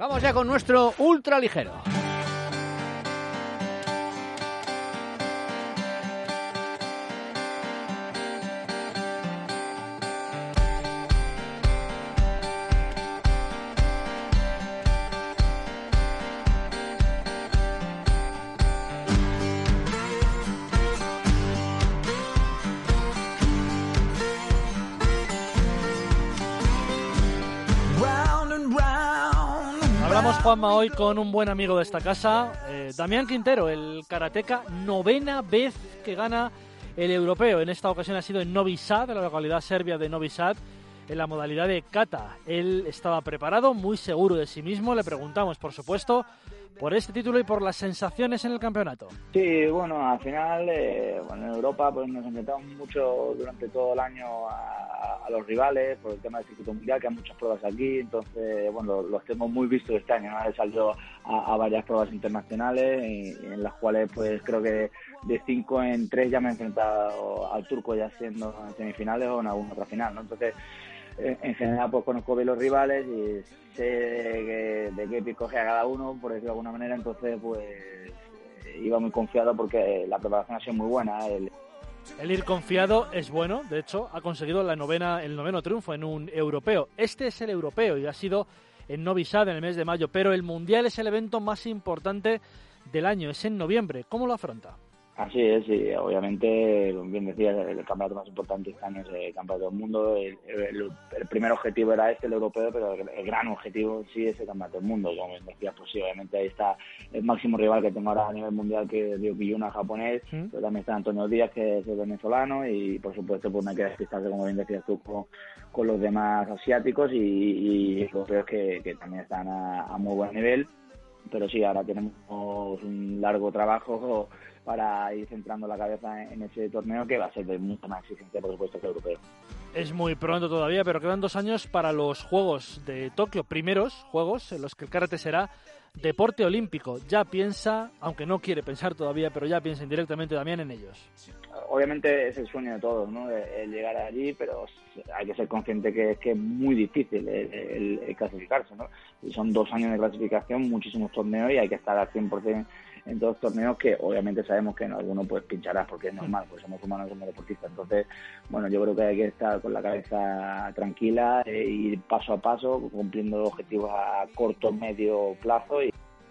Vamos ya con nuestro ultra Hablamos, Juanma, hoy con un buen amigo de esta casa, eh, Damián Quintero, el karateca, novena vez que gana el europeo. En esta ocasión ha sido en Novi Sad, en la localidad serbia de Novi Sad, en la modalidad de kata. Él estaba preparado, muy seguro de sí mismo. Le preguntamos, por supuesto, por este título y por las sensaciones en el campeonato. Sí, bueno, al final, eh, bueno, en Europa pues nos enfrentamos mucho durante todo el año a, a los rivales por el tema del circuito mundial, que hay muchas pruebas aquí, entonces, bueno, los tenemos muy vistos este año, ¿no? He salido a, varias pruebas internacionales y, en las cuales pues creo que de cinco en tres ya me he enfrentado al turco ya siendo en semifinales o en alguna otra final, ¿no? Entonces, en general pues conozco bien los rivales y sé de, de qué pico a cada uno, por decirlo de alguna manera, entonces pues iba muy confiado porque la preparación ha sido muy buena. El, el ir confiado es bueno, de hecho ha conseguido la novena, el noveno triunfo en un europeo. Este es el europeo y ha sido en Novi Sad en el mes de mayo, pero el mundial es el evento más importante del año, es en noviembre. ¿Cómo lo afronta? Así es, sí, obviamente, como bien decías, el campeonato más importante este año es el campeonato del mundo. El, el, el primer objetivo era este, el europeo, pero el, el, gran objetivo sí es el campeonato del mundo. Como bien decías, pues sí, obviamente ahí está el máximo rival que tengo ahora a nivel mundial, que es Ryukiyuna, japonés, ¿Mm? pero también está Antonio Díaz, que es el venezolano, y por supuesto, pues me queda despistarse, como bien decías tú, con, con los demás asiáticos y, y europeos que, que también están a, a muy buen nivel. Pero sí, ahora tenemos un largo trabajo para ir centrando la cabeza en ese torneo que va a ser de mucha más exigencia, por supuesto, que el europeo. Es muy pronto todavía, pero quedan dos años para los Juegos de Tokio, primeros Juegos en los que el karate será deporte olímpico. Ya piensa, aunque no quiere pensar todavía, pero ya piensa indirectamente también en ellos. Obviamente es el sueño de todos, ¿no? El llegar allí, pero hay que ser consciente que es que es muy difícil el, clasificarse, ¿no? Y son dos años de clasificación, muchísimos torneos y hay que estar al 100% en todos los torneos que obviamente sabemos que en alguno pues pincharás porque es normal, pues somos humanos, somos deportistas. Entonces, bueno, yo creo que hay que estar con la cabeza tranquila e ir paso a paso, cumpliendo objetivos a corto, medio plazo.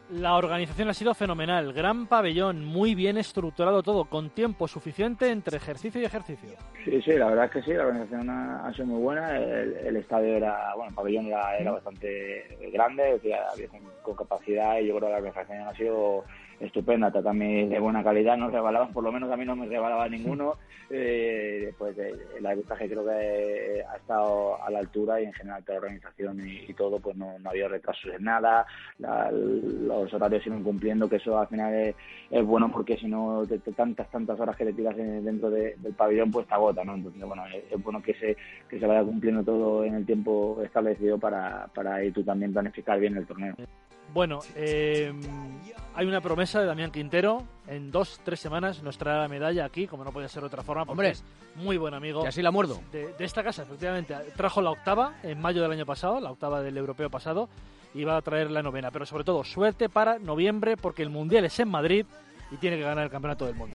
La organización ha sido fenomenal, gran pabellón, muy bien estructurado todo, con tiempo suficiente entre ejercicio y ejercicio. Sí, sí, la verdad es que sí, la organización ha, ha sido muy buena, el, el, estadio era, bueno, el pabellón era, era bastante grande, había con, con capacidad y yo creo que la organización ha sido estupenda, tatami de buena calidad, no rebalaban, por lo menos a mí no me rebalaba ninguno. Eh, pues eh, el arbitraje creo que ha estado a la altura y en general toda la organización y, y todo, pues no, no, había retrasos en nada, la, los horarios siguen cumpliendo, que eso al final es, es bueno porque si no, de, de, tantas, tantas horas que te tiras dentro de, del pabellón, pues te agota, ¿no? Entonces, bueno, es, es, bueno que se, que se vaya cumpliendo todo en el tiempo establecido para, para ir tú también planificar bien el torneo. Bueno, eh, hay una promesa de Damián Quintero. En dos, tres semanas nos traerá la medalla aquí, como no puede ser de otra forma. Hombre, es muy buen amigo. Y así la muerdo. De, de, esta casa, efectivamente. Trajo la octava en mayo del año pasado, la octava del europeo pasado, y va a traer la novena. Pero sobre todo, suerte para noviembre, porque el mundial es en Madrid y tiene que ganar el campeonato del mundo.